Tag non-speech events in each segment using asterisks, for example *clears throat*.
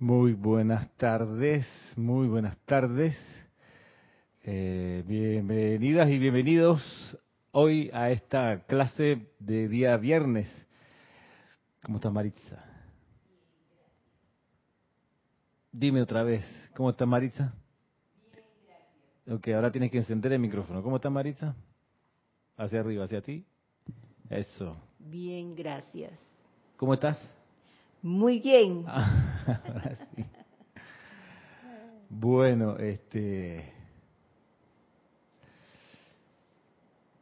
Muy buenas tardes, muy buenas tardes. Eh, bienvenidas y bienvenidos hoy a esta clase de día viernes. ¿Cómo está Maritza? Dime otra vez, ¿cómo está Maritza? Bien, gracias. Ok, ahora tienes que encender el micrófono. ¿Cómo está Maritza? Hacia arriba, hacia ti. Eso. Bien, gracias. ¿Cómo estás? Muy bien. *laughs* ahora sí. Bueno, este.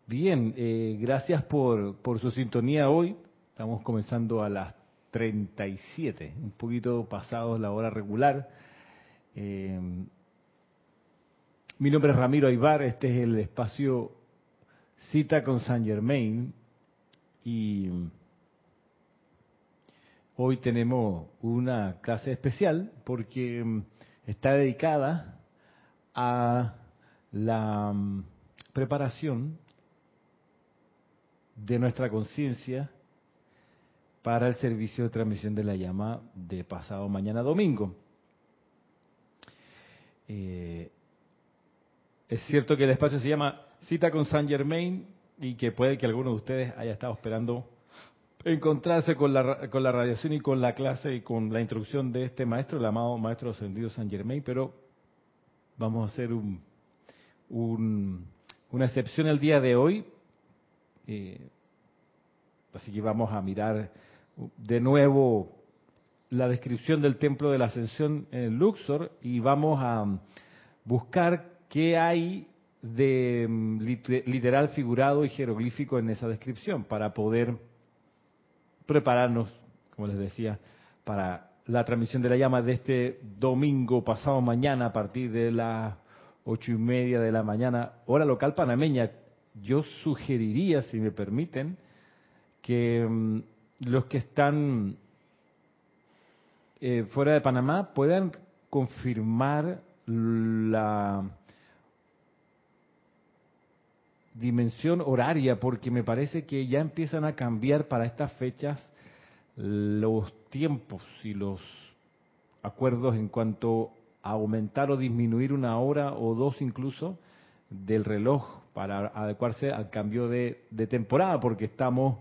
Bien, eh, gracias por, por su sintonía hoy. Estamos comenzando a las 37, un poquito pasado la hora regular. Eh, mi nombre es Ramiro Aybar, este es el espacio Cita con San Germain y hoy tenemos una clase especial porque mm, está dedicada a la mm, preparación de nuestra conciencia para el servicio de transmisión de la llama de pasado mañana domingo. Eh, es cierto que el espacio se llama Cita con San Germain y que puede que alguno de ustedes haya estado esperando encontrarse con la, con la radiación y con la clase y con la instrucción de este maestro, el amado Maestro Ascendido San Germain, pero vamos a hacer un, una excepción el día de hoy. Eh, así que vamos a mirar de nuevo la descripción del templo de la ascensión en Luxor y vamos a buscar qué hay de mm, literal, figurado y jeroglífico en esa descripción para poder prepararnos, como les decía, para la transmisión de la llama de este domingo pasado mañana a partir de las ocho y media de la mañana, hora local panameña. Yo sugeriría, si me permiten, que mm, los que están eh, fuera de Panamá puedan confirmar la dimensión horaria, porque me parece que ya empiezan a cambiar para estas fechas los tiempos y los acuerdos en cuanto a aumentar o disminuir una hora o dos incluso del reloj para adecuarse al cambio de, de temporada, porque estamos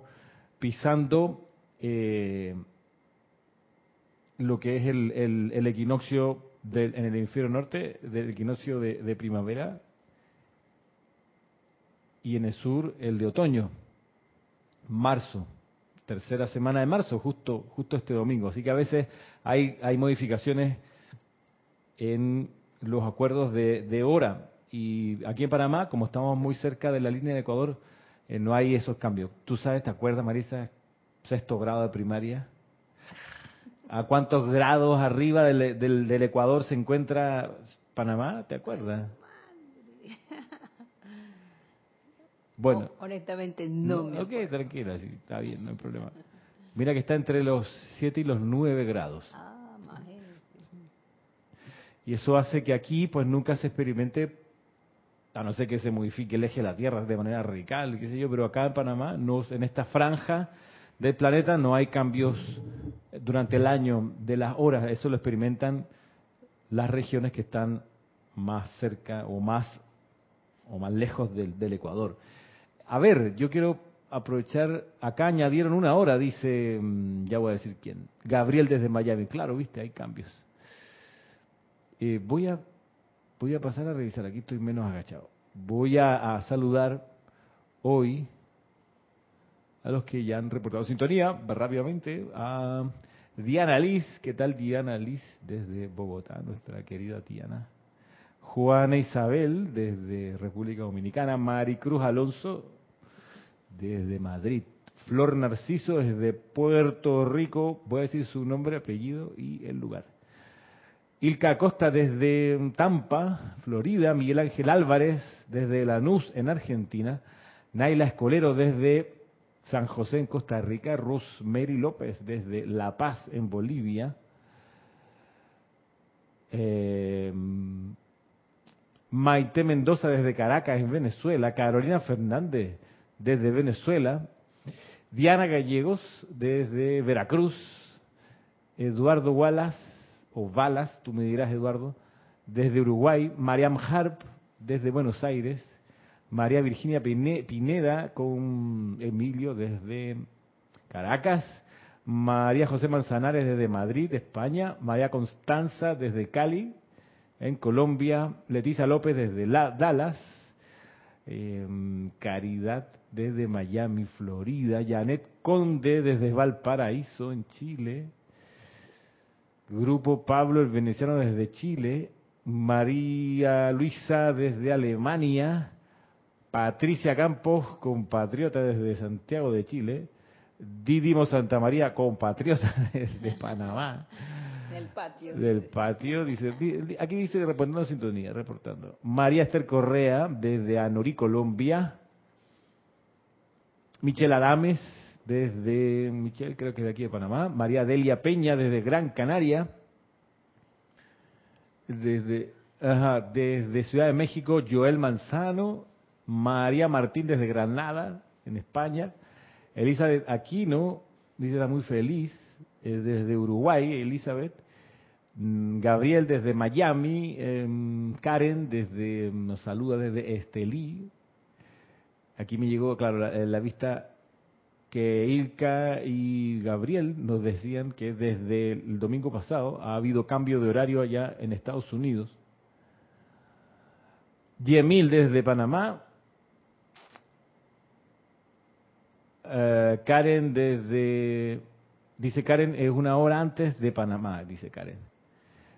pisando eh, lo que es el, el, equinoccio en el hemisferio norte, del equinoccio de, primavera, y en el sur el de otoño, marzo, tercera semana de marzo, justo, justo este domingo. Así que a veces hay, hay modificaciones en los acuerdos de, de, hora. Y aquí en Panamá, como estamos muy cerca de la línea de Ecuador, eh, no hay esos cambios. Tú sabes, ¿te acuerdas, Marisa, sexto grado de primaria. ¿A cuántos grados arriba del, del, Ecuador se encuentra Panamá? ¿Te acuerdas? Bueno. honestamente no, me Ok, tranquila, sí, está bien, no hay problema. Mira que está entre los 7 y los 9 grados. Ah, y eso hace que aquí pues nunca se experimente, a no ser que se modifique el eje de la Tierra de manera radical, qué sé yo, pero acá en Panamá, no, en esta franja del planeta no hay cambios durante el año de las horas, eso lo experimentan las regiones que están más cerca o más o más lejos del, del Ecuador. A ver, yo quiero aprovechar, acá añadieron una hora, dice, mm, ya voy a decir quién, Gabriel desde Miami, claro, viste, hay cambios. Eh, voy, a, voy a pasar a revisar, aquí estoy menos agachado. Voy a saludar hoy a los que ya han reportado sintonía, rápidamente, a Diana Liz, ¿qué tal Diana Liz desde Bogotá, nuestra querida Diana? Juana Isabel desde República Dominicana, Maricruz Alonso desde Madrid, Flor Narciso desde Puerto Rico, voy a decir su nombre, apellido y el lugar. Ilka Costa desde Tampa, Florida, Miguel Ángel Álvarez desde Lanús en Argentina, Naila Escolero desde San José en Costa Rica, Rosemary López desde La Paz en Bolivia, eh, Maite Mendoza desde Caracas en Venezuela, Carolina Fernández desde Venezuela, Diana Gallegos desde Veracruz, Eduardo Wallace o Balas, tú me dirás, Eduardo, desde Uruguay, Mariam Harp, desde Buenos Aires, María Virginia Pineda con Emilio desde Caracas, María José Manzanares desde Madrid, España, María Constanza desde Cali, en Colombia, Leticia López desde Dallas, em, Caridad desde Miami, Florida, Janet Conde desde Valparaíso, en Chile, Grupo Pablo el Veneciano desde Chile, María Luisa desde Alemania, Patricia Campos, compatriota desde Santiago de Chile, Didimo Santa María, compatriota *laughs* desde Panamá. Del patio. Del patio, dice, aquí dice reportando sintonía, reportando. María Esther Correa, desde Anorí, Colombia. Michelle Adames, desde, Michelle creo que de aquí de Panamá. María Delia Peña, desde Gran Canaria. Desde, desde Ciudad de México, Joel Manzano. María Martín, desde Granada, en España. Elizabeth Aquino, dice, está muy feliz. desde Uruguay, Elizabeth. Mm, Gabriel desde Miami, em, Karen desde nos saluda desde Estelí. Aquí me llegó, claro, la, vista que Ilka y Gabriel nos decían que desde el domingo pasado ha habido cambio de horario allá en Estados Unidos. Yemil desde Panamá. Eh, Karen desde, dice Karen, es una hora antes de Panamá, dice Karen.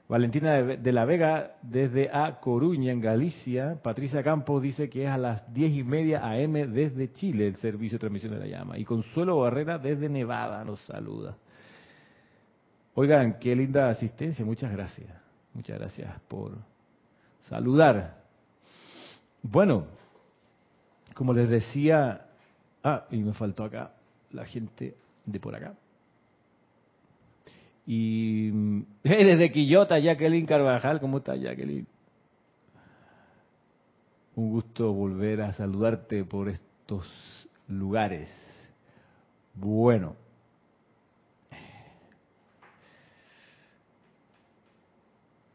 Valentina de la Vega desde A Coruña, en Galicia. Patricia Campos dice que es a las diez y media AM desde Chile el servicio de transmisión de la llama. Y Consuelo Barrera desde Nevada nos saluda. Oigan, qué linda asistencia. Muchas gracias. Muchas gracias por saludar. Bueno, como les decía, ah, y me faltó acá la gente de por acá. Y *laughs* desde Quillota, Jacqueline Carvajal, ¿cómo estás, Jacqueline? Un gusto volver a saludarte por estos lugares. Bueno.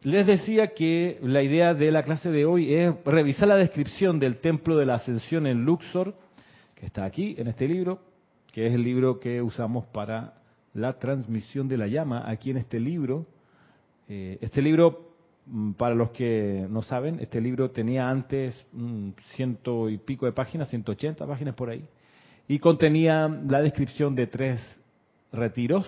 Les decía que la idea de la clase de hoy es revisar la descripción del Templo de la Ascensión en Luxor, que está aquí en este libro, que es el libro que usamos para la transmisión de la llama aquí en este libro. Eh, este libro, mm, para los que no saben, este libro tenía antes ciento y pico de páginas, 180 páginas por ahí, y contenía la descripción de tres retiros.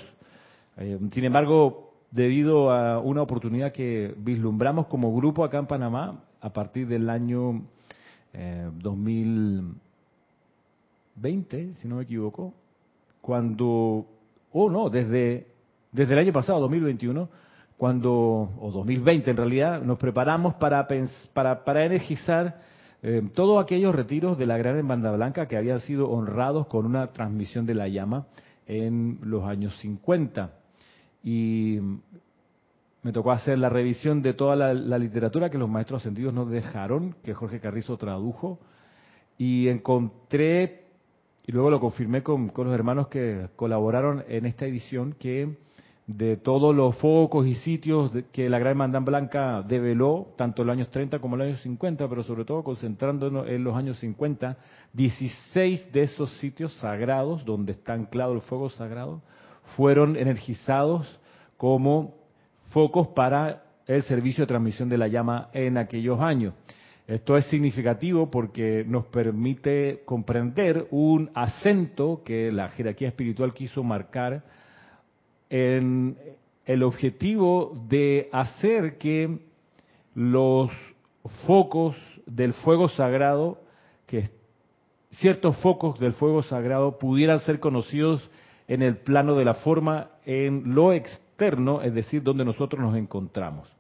Eh, sin embargo, debido a una oportunidad que vislumbramos como grupo acá en Panamá, a partir del año 2020, eh, si no me equivoco, cuando oh no, desde, desde el año pasado, 2021, cuando, o 2020 en realidad, nos preparamos para, para, para energizar eh, todos aquellos retiros de la Gran Banda Blanca que habían sido honrados con una transmisión de la llama en los años 50. Y me tocó hacer la revisión de toda la, la, literatura que los maestros ascendidos nos dejaron, que Jorge Carrizo tradujo, y encontré y luego lo confirmé con, los hermanos que colaboraron en esta edición, que de todos los focos y sitios que la Gran Hermandad Blanca develó, tanto en los años 30 como en los años 50, pero sobre todo concentrándonos en los años 50, 16 de esos sitios sagrados, donde está anclado el fuego sagrado, fueron energizados como focos para el servicio de transmisión de la llama en aquellos años. Esto es significativo porque nos permite comprender un acento que la jerarquía espiritual quiso marcar en el objetivo de hacer que los focos del fuego sagrado, que ciertos focos del fuego sagrado pudieran ser conocidos en el plano de la forma, en lo externo, es decir, donde nosotros nos encontramos.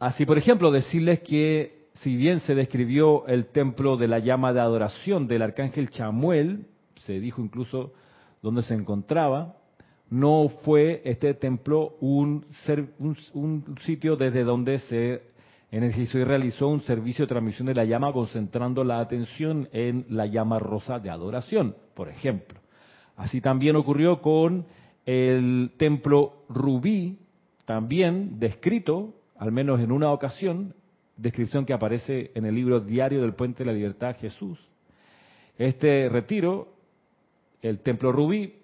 Así, por ejemplo, decirles que si bien se describió el templo de la llama de adoración del arcángel Chamuel, se dijo incluso dónde se encontraba, no fue este templo un, un, sitio desde donde se energizó y realizó un servicio de transmisión de la llama concentrando la atención en la llama rosa de adoración, por ejemplo. Así también ocurrió con el templo rubí, también descrito, al menos en una ocasión, descripción que aparece en el libro Diario del Puente de la Libertad Jesús. Este retiro, el templo rubí,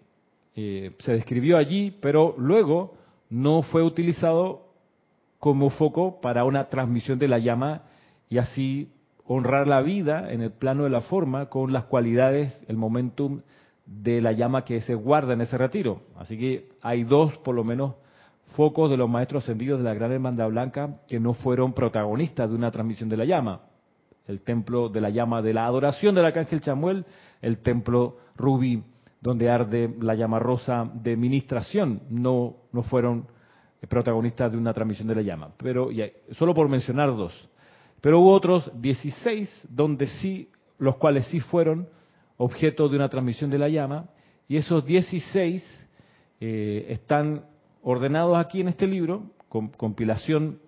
eh, se describió allí, pero luego no fue utilizado como foco para una transmisión de la llama y así honrar la vida en el plano de la forma con las cualidades, el momentum de la llama que se guarda en ese retiro. Así que hay dos, por lo menos, focos de los maestros ascendidos de la Gran Hermandad Blanca que no fueron protagonistas de una transmisión de la llama. El templo de la llama de la adoración del Arcángel Chamuel, el templo rubí, donde arde la llama rosa de ministración, no, no fueron protagonistas de una transmisión de la llama. Pero solo por mencionar dos. Pero hubo otros 16 donde sí, los cuales sí fueron objeto de una transmisión de la llama, y esos 16 eh, están ordenados aquí en este libro, compilación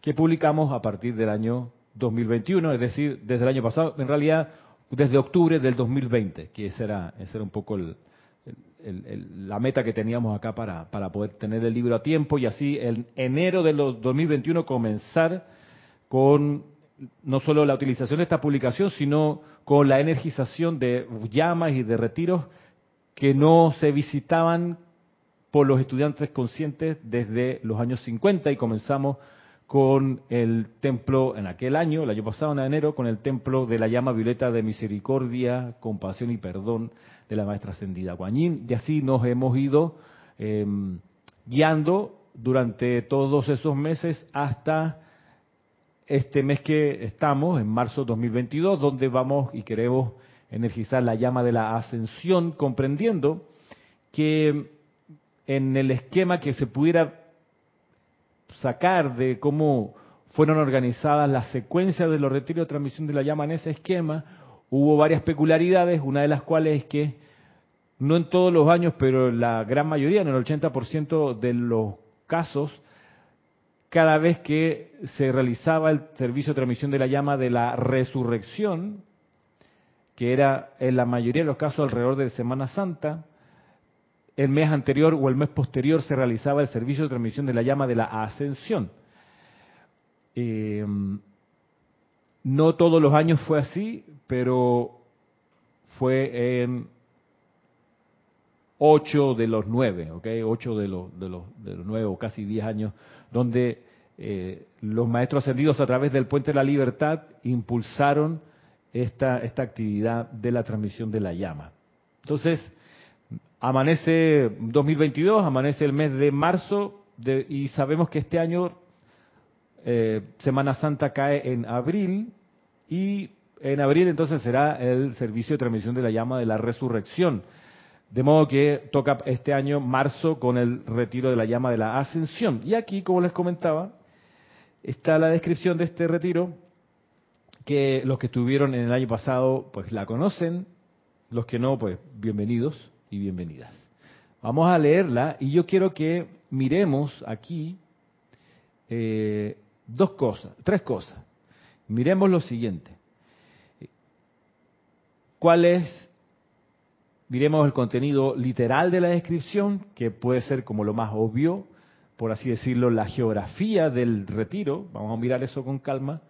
que publicamos a partir del año 2021, es decir, desde el año pasado, en realidad desde octubre del 2020, que ese era, ese era un poco la meta que teníamos acá para, para poder tener el libro a tiempo y así en enero del 2021 comenzar con no solo la utilización de esta publicación, sino con la energización de llamas y de retiros que no se visitaban por los estudiantes conscientes desde los años 50 y comenzamos con el templo en aquel año, el año pasado en enero, con el templo de la llama violeta de misericordia, compasión y perdón de la maestra ascendida Guanyin. Y así nos hemos ido em, guiando durante todos esos meses hasta este mes que estamos, en marzo 2022, donde vamos y queremos energizar la llama de la ascensión, comprendiendo que en el esquema que se pudiera sacar de cómo fueron organizadas las secuencias de los retiros de transmisión de la llama en ese esquema, hubo varias peculiaridades, una de las cuales es que no en todos los años, pero la gran mayoría, en el 80% de los casos, cada vez que se realizaba el servicio de transmisión de la llama de la resurrección, que era en la mayoría de los casos alrededor de Semana Santa, el mes anterior o el mes posterior se realizaba el servicio de transmisión de la llama de la ascensión. Eh, no todos los años fue así, pero fue en ocho de los nueve, ¿ok? Ocho de los, de los, de los nueve o casi diez años, donde eh, los maestros ascendidos a través del Puente de la Libertad impulsaron esta, esta actividad de la transmisión de la llama. Entonces, amanece 2022, amanece el mes de marzo y sabemos que este año eh, Semana Santa cae en abril y en abril entonces será el servicio de transmisión de la llama de la resurrección. De modo que toca este año marzo con el retiro de la llama de la ascensión. Y aquí, como les comentaba, está la descripción de este retiro, que los que estuvieron en el año pasado pues la conocen, los que no, pues bienvenidos y bienvenidas. Vamos a leerla y yo quiero que miremos aquí eh, dos cosas, tres cosas. Miremos lo siguiente. ¿Cuál es Miremos el contenido literal de la descripción, que puede ser como lo más obvio, por así decirlo, la geografía del retiro. Vamos a mirar eso con calma.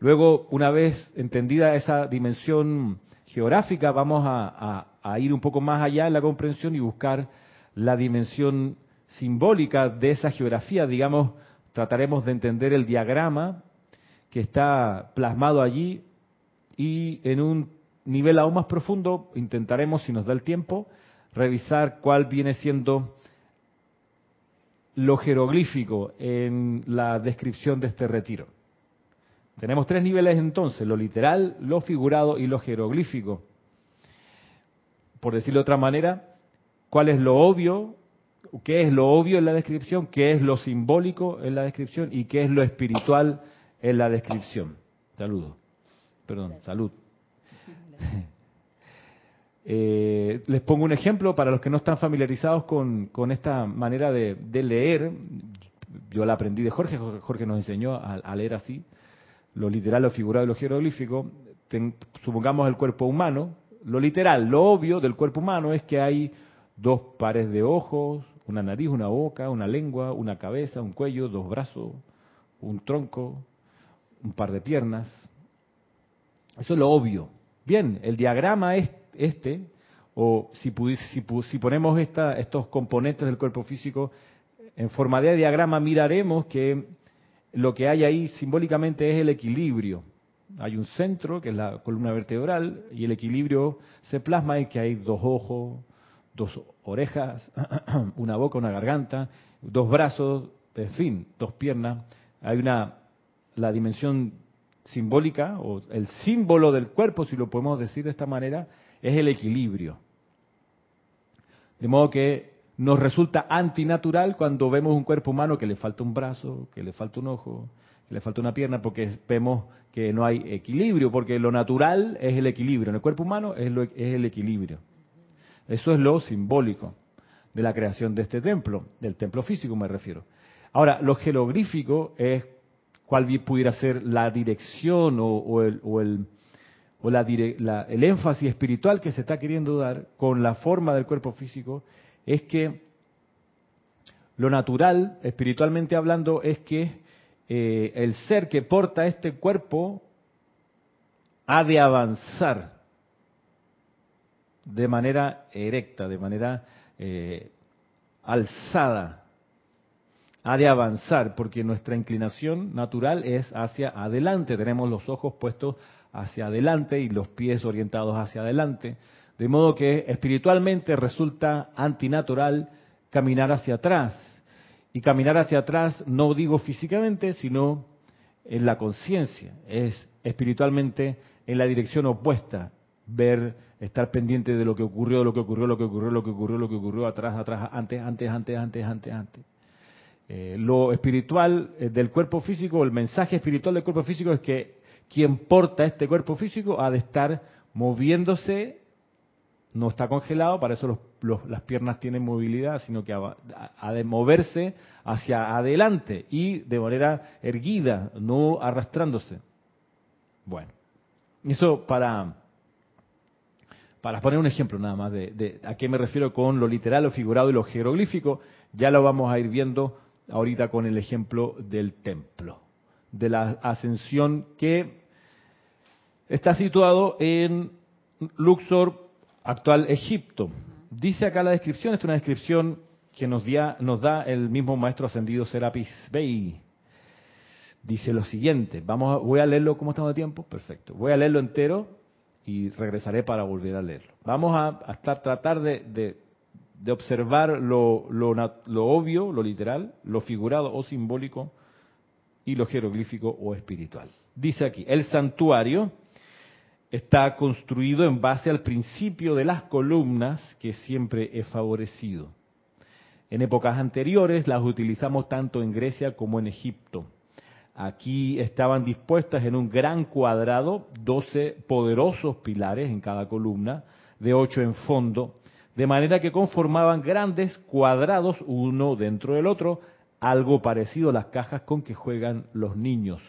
Luego, una vez entendida esa dimensión geográfica, vamos a, ir un poco más allá en la comprensión y buscar la dimensión simbólica de esa geografía. Digamos, trataremos de entender el diagrama que está plasmado allí y en un nivel aún más profundo, intentaremos, si nos da el tiempo, revisar cuál viene siendo lo jeroglífico en la descripción de este retiro. Tenemos tres niveles entonces, lo literal, lo figurado y lo jeroglífico. Por decirlo de otra manera, ¿cuál es lo obvio? ¿Qué es lo obvio en la descripción? ¿Qué es lo simbólico en la descripción? ¿Y qué es lo espiritual en la descripción? Saludo. Perdón, salud. *laughs* Eh, les pongo un ejemplo para los que no están familiarizados con, esta manera de, leer. Yo la aprendí de Jorge, Jorge nos enseñó a, leer así, lo literal, lo figurado y lo jeroglífico. supongamos el cuerpo humano. Lo literal, lo obvio del cuerpo humano es que hay dos pares de ojos, una nariz, una boca, una lengua, una cabeza, un cuello, dos brazos, un tronco, un par de piernas. Eso es lo obvio. Bien, el diagrama es este, o si, si, ponemos estos componentes del cuerpo físico en forma de diagrama, miraremos que lo que hay ahí simbólicamente es el equilibrio. Hay un centro, que es la columna vertebral, y el equilibrio se plasma en que hay dos ojos, dos orejas, *clears throat* una boca, una garganta, dos brazos, en fin, dos piernas. Hay una, la dimensión simbólica, o el símbolo del cuerpo, si lo podemos decir de esta manera, es el equilibrio. De modo que nos resulta antinatural cuando vemos un cuerpo humano que le falta un brazo, que le falta un ojo, que le falta una pierna, porque vemos que no hay equilibrio, porque lo natural es el equilibrio. En el cuerpo humano es, es el equilibrio. Eso es lo simbólico de la creación de este templo, del templo físico me refiero. Ahora, lo jeroglífico es cuál pudiera ser la dirección o, el, o el, o la, el énfasis espiritual que se está queriendo dar con la forma del cuerpo físico, es que lo natural, espiritualmente hablando, es que eh, el ser que porta este cuerpo ha de avanzar de manera erecta, de manera eh, alzada, ha de avanzar, porque nuestra inclinación natural es hacia adelante. Tenemos los ojos puestos hacia adelante y los pies orientados hacia adelante. De modo que espiritualmente resulta antinatural caminar hacia atrás. Y caminar hacia atrás no digo físicamente, sino en la conciencia. Es espiritualmente en la dirección opuesta. Ver, estar pendiente de lo que ocurrió, lo que ocurrió, lo que ocurrió, lo que ocurrió, lo que ocurrió, atrás, atrás, antes, antes, antes, antes, antes, antes. Eh, lo espiritual eh, del cuerpo físico, el mensaje espiritual del cuerpo físico es que quien porta este cuerpo físico ha de estar moviéndose, no está congelado, para eso las piernas tienen movilidad, sino que ha, de moverse hacia adelante y de manera erguida, no arrastrándose. Bueno, eso para, para poner un ejemplo nada más de, de a qué me refiero con lo literal, lo figurado y lo jeroglífico, ya lo vamos a ir viendo ahorita con el ejemplo del templo, de la ascensión que está situado en Luxor, actual Egipto. Dice acá la descripción, es una descripción que nos, nos da el mismo maestro ascendido Serapis Bey. Dice lo siguiente, vamos voy a leerlo, ¿cómo estamos de tiempo? Perfecto. Voy a leerlo entero y regresaré para volver a leerlo. Vamos a, estar, tratar de observar lo, lo, obvio, lo literal, lo figurado o simbólico y lo jeroglífico o espiritual. Dice aquí, el santuario está construido en base al principio de las columnas que siempre he favorecido. En épocas anteriores las utilizamos tanto en Grecia como en Egipto. Aquí estaban dispuestas en un gran cuadrado 12 poderosos pilares en cada columna, de 8 en fondo, de manera que conformaban grandes cuadrados uno dentro del otro, algo parecido a las cajas con que juegan los niños.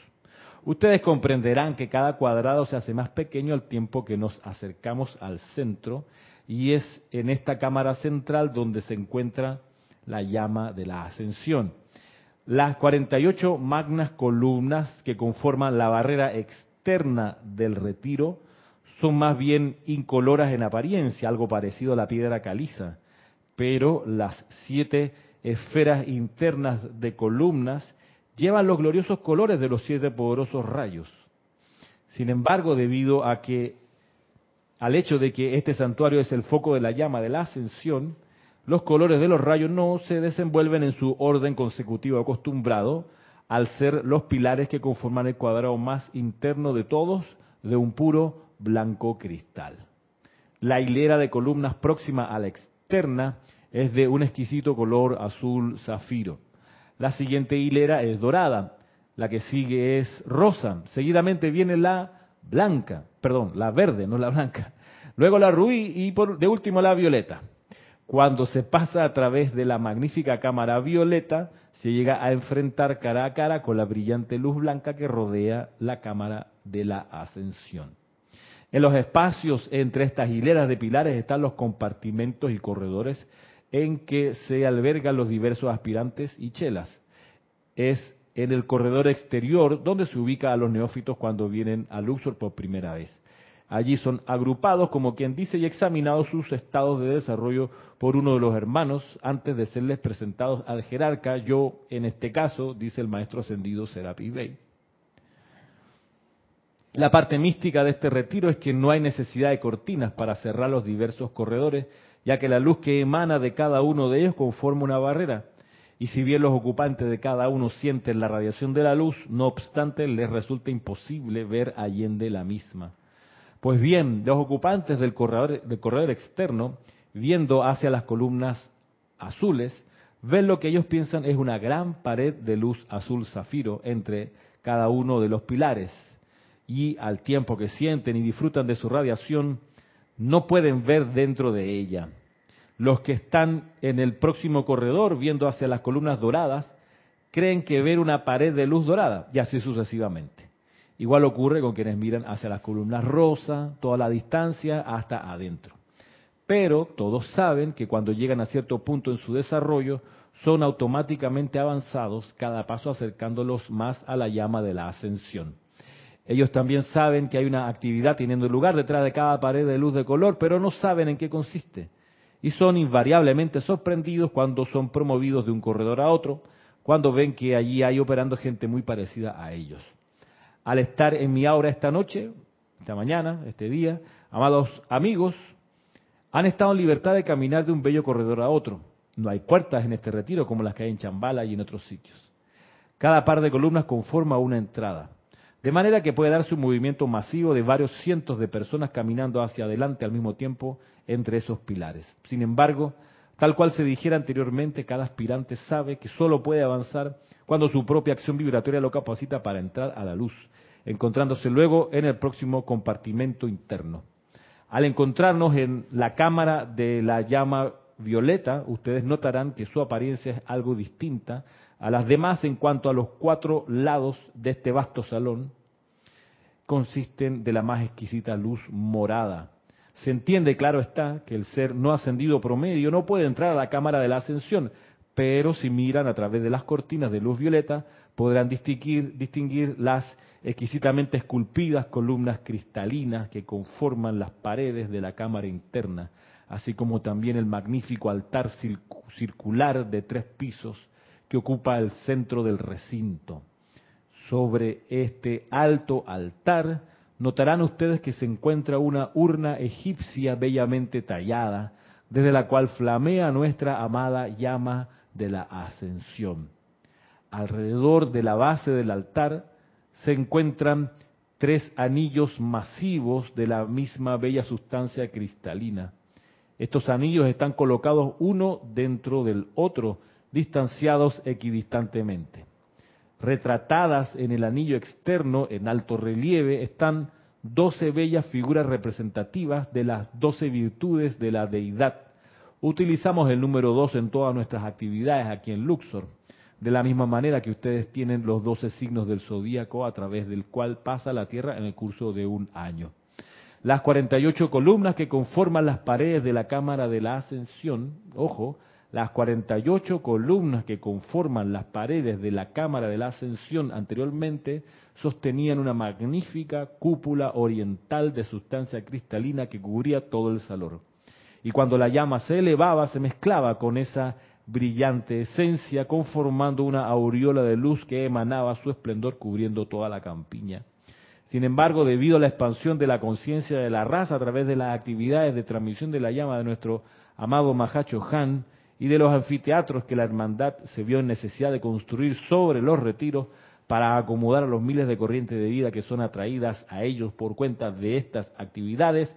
Ustedes comprenderán que cada cuadrado se hace más pequeño al tiempo que nos acercamos al centro y es en esta cámara central donde se encuentra la llama de la ascensión. Las 48 magnas columnas que conforman la barrera externa del retiro son más bien incoloras en apariencia, algo parecido a la piedra caliza, pero las siete esferas internas de columnas llevan los gloriosos colores de los siete poderosos rayos. Sin embargo, debido a que al hecho de que este santuario es el foco de la llama de la ascensión, los colores de los rayos no se desenvuelven en su orden consecutivo acostumbrado, al ser los pilares que conforman el cuadrado más interno de todos de un puro blanco cristal. La hilera de columnas próxima a la externa es de un exquisito color azul zafiro. La siguiente hilera es dorada, la que sigue es rosa, seguidamente viene la blanca, perdón, la verde, no la blanca, luego la rubí y por, de último la violeta. Cuando se pasa a través de la magnífica cámara violeta, se llega a enfrentar cara a cara con la brillante luz blanca que rodea la cámara de la ascensión. En los espacios entre estas hileras de pilares están los compartimentos y corredores en que se albergan los diversos aspirantes y chelas. Es en el corredor exterior donde se ubica a los neófitos cuando vienen a Luxor por primera vez. Allí son agrupados, como quien dice, y examinados sus estados de desarrollo por uno de los hermanos antes de serles presentados al jerarca. Yo, en este caso, dice el maestro ascendido Serapis Bey. La parte mística de este retiro es que no hay necesidad de cortinas para cerrar los diversos corredores, ya que la luz que emana de cada uno de ellos conforma una barrera. Y si bien los ocupantes de cada uno sienten la radiación de la luz, no obstante les resulta imposible ver allende la misma. Pues bien, los ocupantes del corredor, del corredor externo, viendo hacia las columnas azules, ven lo que ellos piensan es una gran pared de luz azul zafiro entre cada uno de los pilares y al tiempo que sienten y disfrutan de su radiación, no pueden ver dentro de ella. Los que están en el próximo corredor viendo hacia las columnas doradas, creen que ver una pared de luz dorada, y así sucesivamente. Igual ocurre con quienes miran hacia las columnas rosa, toda la distancia hasta adentro. Pero todos saben que cuando llegan a cierto punto en su desarrollo, son automáticamente avanzados, cada paso acercándolos más a la llama de la ascensión. Ellos también saben que hay una actividad teniendo lugar detrás de cada pared de luz de color, pero no saben en qué consiste. Y son invariablemente sorprendidos cuando son promovidos de un corredor a otro, cuando ven que allí hay operando gente muy parecida a ellos. Al estar en mi aura esta noche, esta mañana, este día, amados amigos, han estado en libertad de caminar de un bello corredor a otro. No hay puertas en este retiro como las que hay en Chambala y en otros sitios. Cada par de columnas conforma una entrada. De manera que puede darse un movimiento masivo de varios cientos de personas caminando hacia adelante al mismo tiempo entre esos pilares. Sin embargo, tal cual se dijera anteriormente, cada aspirante sabe que solo puede avanzar cuando su propia acción vibratoria lo capacita para entrar a la luz, encontrándose luego en el próximo compartimento interno. Al encontrarnos en la cámara de la llama violeta, ustedes notarán que su apariencia es algo distinta a las demás en cuanto a los cuatro lados de este vasto salón consisten de la más exquisita luz morada. Se entiende, claro está, que el ser no ascendido promedio no puede entrar a la cámara de la ascensión, pero si miran a través de las cortinas de luz violeta, podrán distinguir, distinguir las exquisitamente esculpidas columnas cristalinas que conforman las paredes de la cámara interna, así como también el magnífico altar circular de tres pisos que ocupa el centro del recinto. Sobre este alto altar notarán ustedes que se encuentra una urna egipcia bellamente tallada, desde la cual flamea nuestra amada llama de la ascensión. Alrededor de la base del altar se encuentran tres anillos masivos de la misma bella sustancia cristalina. Estos anillos están colocados uno dentro del otro, distanciados equidistantemente. Retratadas en el anillo externo, en alto relieve, están doce bellas figuras representativas de las doce virtudes de la deidad. Utilizamos el número dos en todas nuestras actividades aquí en Luxor, de la misma manera que ustedes tienen los doce signos del zodíaco a través del cual pasa la Tierra en el curso de un año. Las 48 columnas que conforman las paredes de la Cámara de la Ascensión, ojo, las 48 columnas que conforman las paredes de la Cámara de la Ascensión anteriormente sostenían una magnífica cúpula oriental de sustancia cristalina que cubría todo el salón. Y cuando la llama se elevaba, se mezclaba con esa brillante esencia, conformando una aureola de luz que emanaba su esplendor cubriendo toda la campiña. Sin embargo, debido a la expansión de la conciencia de la raza a través de las actividades de transmisión de la llama de nuestro amado Mahacho Han, y de los anfiteatros que la hermandad se vio en necesidad de construir sobre los retiros para acomodar a los miles de corrientes de vida que son atraídas a ellos por cuenta de estas actividades,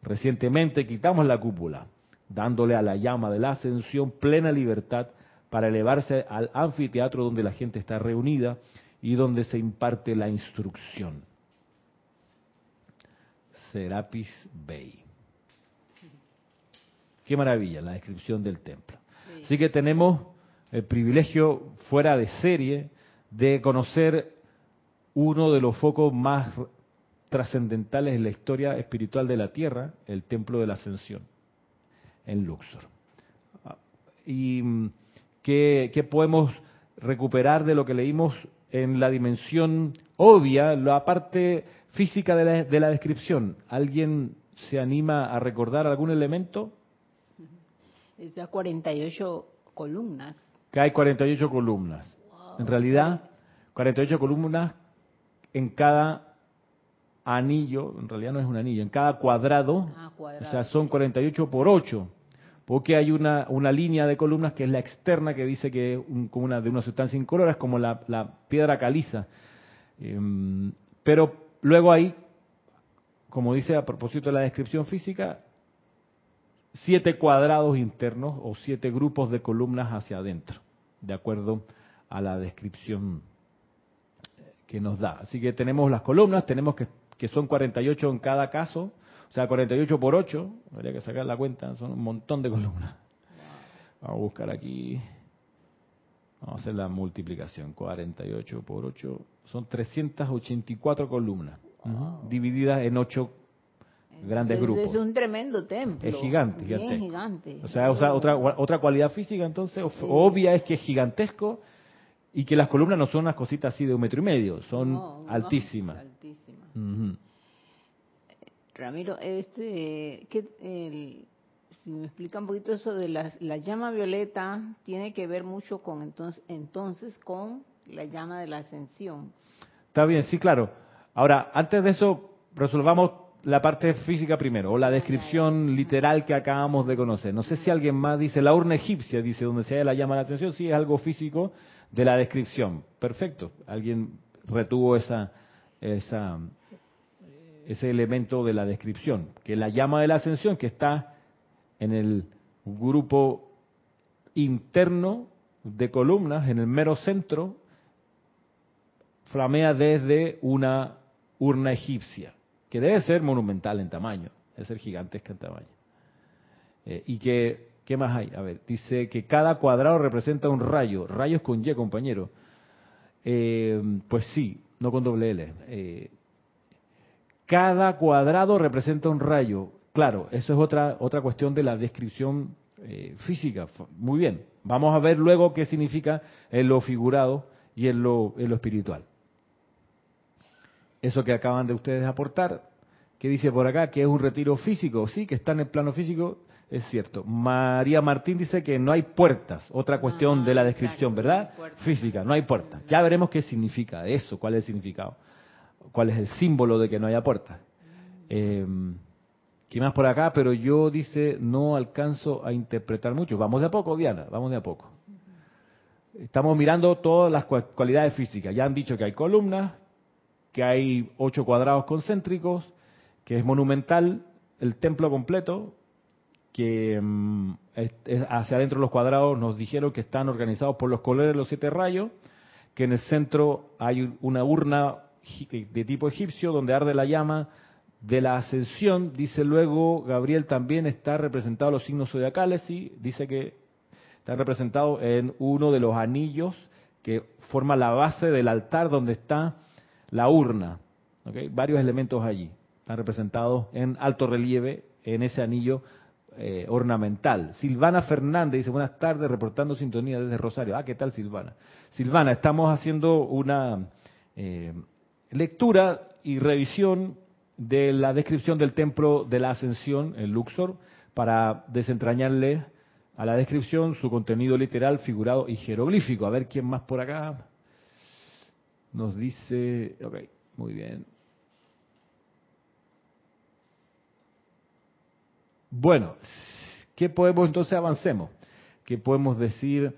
recientemente quitamos la cúpula, dándole a la llama de la ascensión plena libertad para elevarse al anfiteatro donde la gente está reunida y donde se imparte la instrucción. Serapis Bay. Qué maravilla la descripción del templo. Así que tenemos el privilegio fuera de serie de conocer uno de los focos más trascendentales en la historia espiritual de la Tierra, el Templo de la Ascensión, en Luxor. ¿Y mm, qué, podemos recuperar de lo que leímos en la dimensión obvia, la parte física de la, de la descripción? ¿Alguien se anima a recordar algún elemento? Está 48 columnas. Que hay 48 columnas. En realidad, 48 columnas en cada anillo, en realidad no es un anillo, en cada cuadrado, ah, o sea, son 48 por 8, porque hay una, una línea de columnas que es la externa que dice que es como una, de una sustancia incolora, es como la, piedra caliza. Em, pero luego hay, como dice a propósito de la descripción física, siete cuadrados internos o siete grupos de columnas hacia adentro, de acuerdo a la descripción que nos da. Así que tenemos las columnas, tenemos que, que son 48 en cada caso, o sea, 48 por 8, habría que sacar la cuenta, son un montón de columnas. Vamos a buscar aquí, vamos a hacer la multiplicación, 48 por 8, son 384 columnas, divididas en 8 grandes grupos. Es un tremendo templo. Es gigante, gigante. O sea, otra, otra cualidad física entonces obvia es que es gigantesco y que las columnas no son unas cositas así de un metro y medio, son altísimas. Ramiro, este, que, si me explica un poquito eso de la, la, llama violeta, tiene que ver mucho con entonces, entonces con la llama de la ascensión. Está bien, sí, claro. Ahora, antes de eso, resolvamos la parte física primero, o la descripción literal que acabamos de conocer. No sé si alguien más dice, la urna egipcia, dice, donde se halla la llama la ascensión, sí es algo físico, de la descripción. Perfecto. Alguien retuvo esa, esa, ese elemento de la descripción, que la llama de la ascensión que está en el grupo interno de columnas, en el mero centro, flamea desde una urna egipcia, que debe ser monumental en tamaño, debe ser gigantesca en tamaño. Eh, y que ¿Qué más hay? A ver, dice que cada cuadrado representa un rayo. Rayos con Y, compañero. Eh, pues sí, no con doble L. Eh, cada cuadrado representa un rayo. Claro, eso es otra, otra cuestión de la descripción física. Muy bien. Vamos a ver luego qué significa en lo figurado y lo, en lo espiritual. Eso que acaban de ustedes aportar, ¿qué dice por acá? Que es un retiro físico, sí, que está en el plano físico es cierto. María Martín dice que no hay puertas, otra cuestión de la ah, descripción, ¿verdad? Física, no hay puertas. Ya veremos qué significa eso, cuál es el significado, cuál es el símbolo de que no haya puertas. Eh, ¿Qué más por acá? Pero yo, dice, no alcanzo a interpretar mucho. Vamos de a poco, Diana, vamos de a poco. Estamos mirando todas las cualidades físicas. Ya han dicho que hay columnas, que hay ocho cuadrados concéntricos, que es monumental el templo completo, que mm, hacia adentro de los cuadrados nos dijeron que están organizados por los colores de los siete rayos, que en el centro hay una urna de tipo egipcio donde arde la llama de la ascensión. Dice luego, Gabriel también está representado los signos zodiacales y dice que está representado en uno de los anillos que forma la base del altar donde está la urna. Varios elementos allí están representados en alto relieve en ese anillo eh, ornamental. Silvana Fernández dice, buenas tardes, reportando sintonía desde Rosario. Ah, ¿qué tal Silvana? Silvana, estamos haciendo una eh, lectura y revisión de la descripción del templo de la ascensión en Luxor para desentrañarle a la descripción su contenido literal, figurado y jeroglífico. A ver quién más por acá nos dice, ok, muy bien. Bueno, ¿qué podemos entonces avancemos? ¿Qué podemos decir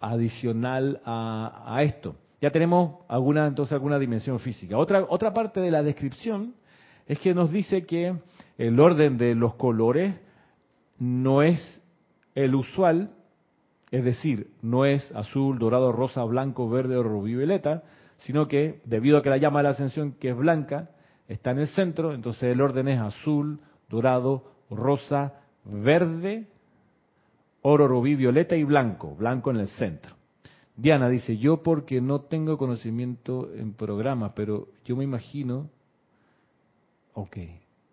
adicional a, esto? Ya tenemos alguna entonces alguna dimensión física. Otra otra parte de la descripción es que nos dice que el orden de los colores no es el usual, es decir, no es azul, dorado, rosa, blanco, verde o rubí violeta, sino que debido a que la llama de la ascensión que es blanca está en el centro, entonces el orden es azul, dorado, rosa, verde, oro, rubí, violeta y blanco, blanco en el centro. Diana dice, yo porque no tengo conocimiento en programas, pero yo me imagino, ok,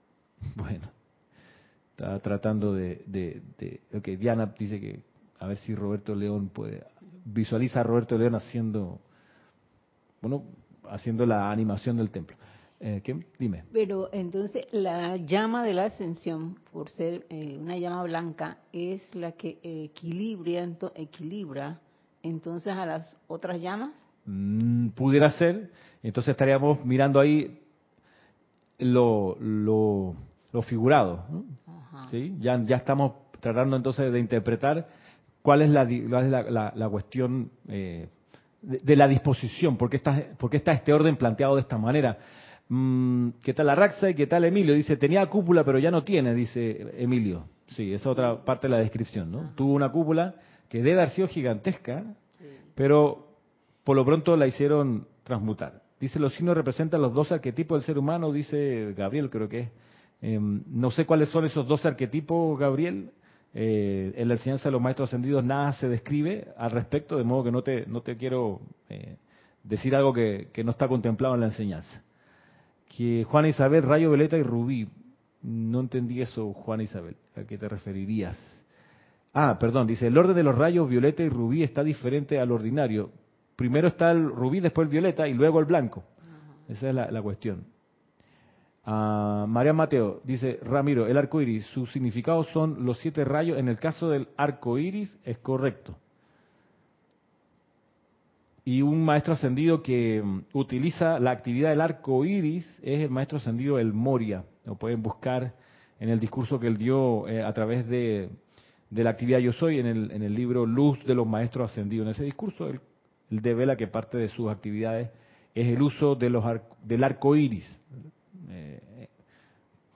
*laughs* bueno, está tratando de, de, de, ok, Diana dice que a ver si Roberto León puede, visualiza a Roberto León haciendo, bueno, haciendo la animación del templo. Eh, ¿qué? Dime. Pero entonces la llama de la ascensión, por ser eh, una llama blanca, es la que equilibra, equilibra entonces a las otras llamas. Mm, pudiera ser. Entonces estaríamos mirando ahí lo, lo, lo figurado. ¿Sí? Ya, ya estamos tratando entonces de interpretar cuál es la, la, la, cuestión eh, de, la disposición, por qué, está, por está este orden planteado de esta manera. Mm, ¿Qué tal Raxa y qué tal Emilio? Dice, tenía cúpula pero ya no tiene, dice Emilio. Sí, es otra parte de la descripción, ¿no? Tuvo una cúpula que debe haber sido gigantesca, pero por lo pronto la hicieron transmutar. Dice, los signos representan los dos arquetipos del ser humano, dice Gabriel, creo que es. Em, no sé cuáles son esos dos arquetipos, Gabriel. Eh, en la enseñanza de los maestros ascendidos nada se describe al respecto, de modo que no te, no te quiero eh, decir algo que, que no está contemplado en la enseñanza que Juan Isabel, Rayo Violeta y Rubí. No entendí eso, Juan Isabel. ¿A qué te referirías? Ah, perdón, dice, el orden de los rayos violeta y rubí está diferente al ordinario. Primero está el rubí, después el violeta y luego el blanco. Esa es la, cuestión. Ah, María Mateo dice, Ramiro, el arco iris, su significado son los siete rayos. En el caso del arco iris es correcto y un maestro ascendido que mm, utiliza la actividad del arco iris es el maestro ascendido El Moria. Lo pueden buscar en el discurso que él dio eh, a través de, la actividad Yo Soy, en el, en el libro Luz de los Maestros Ascendidos. En ese discurso él, devela que parte de sus actividades es el uso del arco iris. Eh,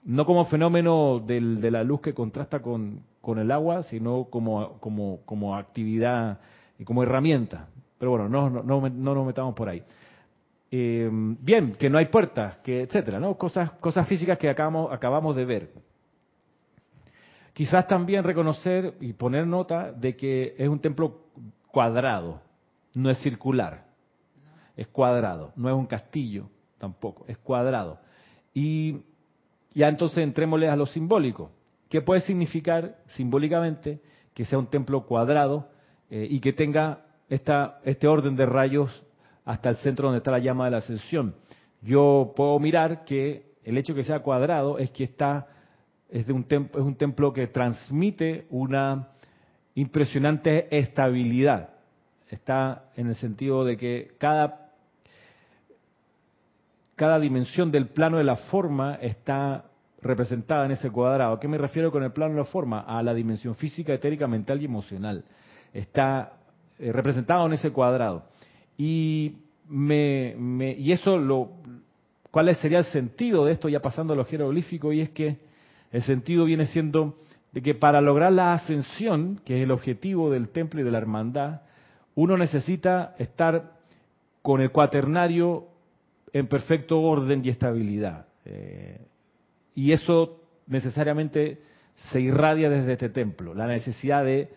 no como fenómeno del, de la luz que contrasta con, el agua, sino como, como, como actividad y como herramienta pero bueno, no, no, no, nos metamos por ahí. Eh, bien, que no hay puertas, que etcétera, ¿no? Cosas, cosas físicas que acabamos, acabamos de ver. Quizás también reconocer y poner nota de que es un templo cuadrado, no es circular, es cuadrado, no es un castillo tampoco, es cuadrado. Y ya entonces entrémosle a lo simbólico. ¿Qué puede significar simbólicamente que sea un templo cuadrado eh, y que tenga esta, este orden de rayos hasta el centro donde está la llama de la ascensión. Yo puedo mirar que el hecho de que sea cuadrado es que está es, de un es un templo que transmite una impresionante estabilidad. Está en el sentido de que cada, cada dimensión del plano de la forma está representada en ese cuadrado. ¿A qué me refiero con el plano de la forma? A la dimensión física, etérica, mental y emocional. Está eh, representado en ese cuadrado. Y, me, y eso, lo, ¿cuál sería el sentido de esto ya pasando a lo jeroglífico? Y es que el sentido viene siendo de que para lograr la ascensión, que es el objetivo del templo y de la hermandad, uno necesita estar con el cuaternario en perfecto orden y estabilidad. Eh, y eso necesariamente se irradia desde este templo, la necesidad de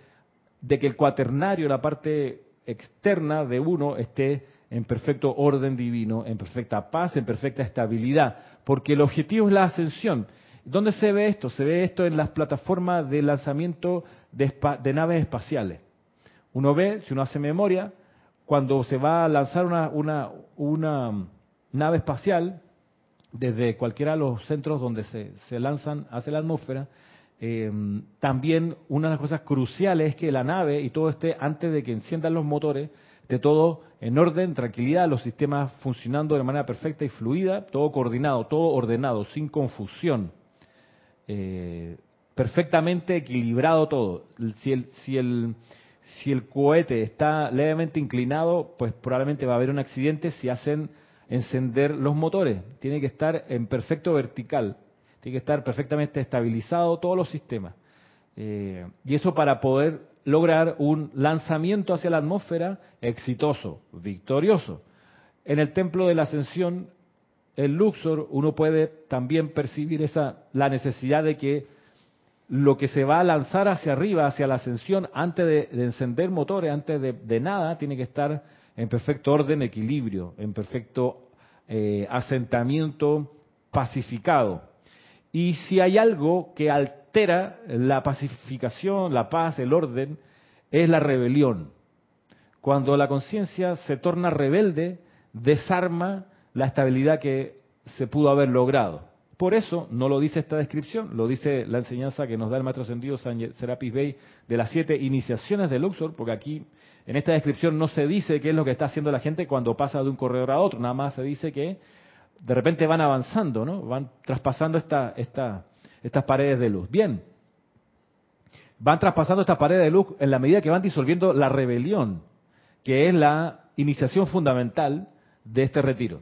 de que el cuaternario, la parte externa de uno, esté en perfecto orden divino, en perfecta paz, en perfecta estabilidad, porque el objetivo es la ascensión. ¿Dónde se ve esto? Se ve esto en las plataformas de lanzamiento de, naves espaciales. Uno ve, si uno hace memoria, cuando se va a lanzar una nave espacial, desde cualquiera de los centros donde se, se lanzan hacia la atmósfera, eh, también una de las cosas cruciales es que la nave y todo esté, antes de que enciendan los motores, de todo en orden, tranquilidad, los sistemas funcionando de manera perfecta y fluida, todo coordinado, todo ordenado, sin confusión. Eh, perfectamente equilibrado todo. Si el, si, el, si el cohete está levemente inclinado, pues probablemente va a haber un accidente si hacen encender los motores. Tiene que estar en perfecto vertical, tiene que estar perfectamente estabilizado todos los sistemas. Eh, y eso para poder lograr un lanzamiento hacia la atmósfera exitoso, victorioso. En el templo de la ascensión, el Luxor, uno puede también percibir esa la necesidad de que lo que se va a lanzar hacia arriba, hacia la ascensión, antes de, encender motores, antes de, nada, tiene que estar en perfecto orden, equilibrio, en perfecto eh, asentamiento pacificado. Y si hay algo que altera la pacificación, la paz, el orden, es la rebelión. Cuando la conciencia se torna rebelde, desarma la estabilidad que se pudo haber logrado. Por eso no lo dice esta descripción, lo dice la enseñanza que nos da el maestro ascendido Serapis Bey de las siete iniciaciones de Luxor, porque aquí en esta descripción no se dice qué es lo que está haciendo la gente cuando pasa de un corredor a otro, nada más se dice que de repente van avanzando, ¿no? Van traspasando esta, estas paredes de luz. Bien, van traspasando esta pared de luz en la medida que van disolviendo la rebelión, que es la iniciación fundamental de este retiro.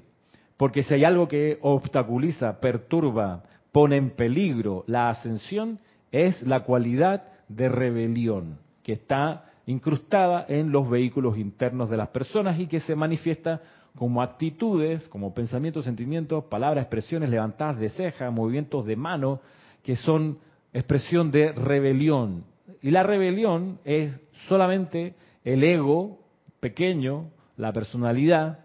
Porque si hay algo que obstaculiza, perturba, pone en peligro la ascensión, es la cualidad de rebelión que está incrustada en los vehículos internos de las personas y que se manifiesta como actitudes, como pensamientos, sentimientos, palabras, expresiones levantadas de ceja, movimientos de mano, que son expresión de rebelión. Y la rebelión es solamente el ego pequeño, la personalidad,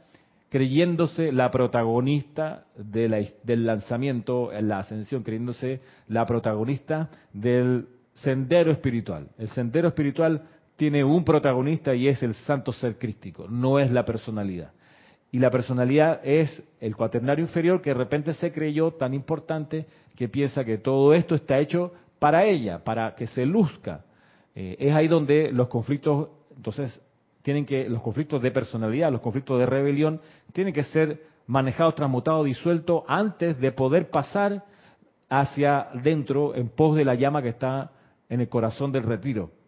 creyéndose la protagonista del lanzamiento en la ascensión, creyéndose la protagonista del sendero espiritual. El sendero espiritual tiene un protagonista y es el santo ser crístico, no es la personalidad. Y la personalidad es el cuaternario inferior que de repente se creyó tan importante que piensa que todo esto está hecho para ella, para que se luzca. Eh, es ahí donde los conflictos, entonces, tienen que, los conflictos de personalidad, los conflictos de rebelión, tienen que ser manejados, transmutados, disueltos antes de poder pasar hacia dentro en pos de la llama que está en el corazón del retiro.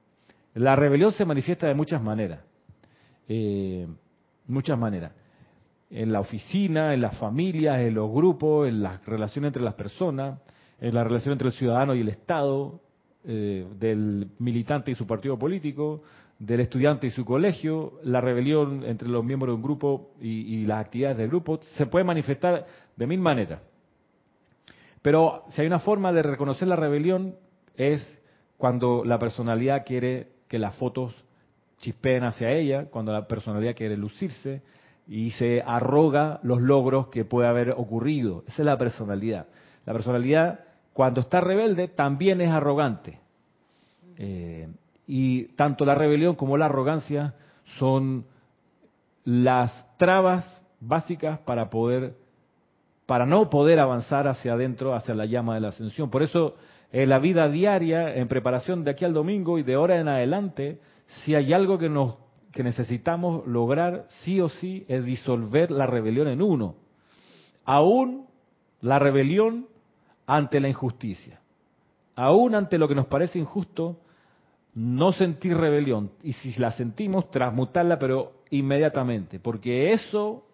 La rebelión se manifiesta de muchas maneras, eh, muchas maneras. En la oficina, en las familias, en los grupos, en las relaciones entre las personas, en la relación entre el ciudadano y el Estado, eh, del militante y su partido político, del estudiante y su colegio, la rebelión entre los miembros de un grupo y, las actividades del grupo, se puede manifestar de mil maneras. Pero si hay una forma de reconocer la rebelión es cuando la personalidad quiere que las fotos chispeen hacia ella, cuando la personalidad quiere lucirse y se arroga los logros que puede haber ocurrido. Esa es la personalidad. La personalidad, cuando está rebelde, también es arrogante. Eh, y tanto la rebelión como la arrogancia son las trabas básicas para poder para no poder avanzar hacia adentro, hacia la llama de la ascensión. Por eso, en la vida diaria, en preparación de aquí al domingo y de ahora en adelante, si hay algo que nos que necesitamos lograr sí o sí es disolver la rebelión en uno. Aún la rebelión ante la injusticia. Aún ante lo que nos parece injusto, no sentir rebelión y si la sentimos, transmutarla, pero inmediatamente, porque eso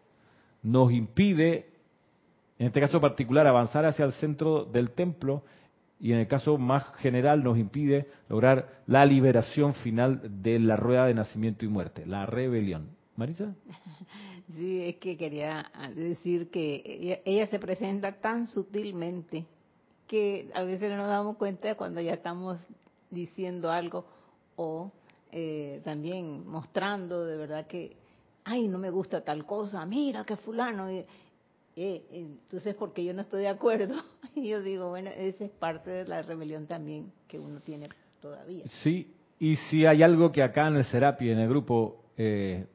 nos impide, en este caso particular, avanzar hacia el centro del templo y en el caso más general nos impide lograr la liberación final de la rueda de nacimiento y muerte, la rebelión. Marisa. *laughs* Sí, es que quería decir que ella, se presenta tan sutilmente que a veces no nos damos cuenta cuando ya estamos diciendo algo o eh, también mostrando de verdad que, ay, no me gusta tal cosa, mira que fulano. Eh, entonces, porque yo no estoy de acuerdo, *laughs* y yo digo, bueno, esa es parte de la rebelión también que uno tiene todavía. Sí, y si hay algo que acá en el Serapi, en el grupo, eh,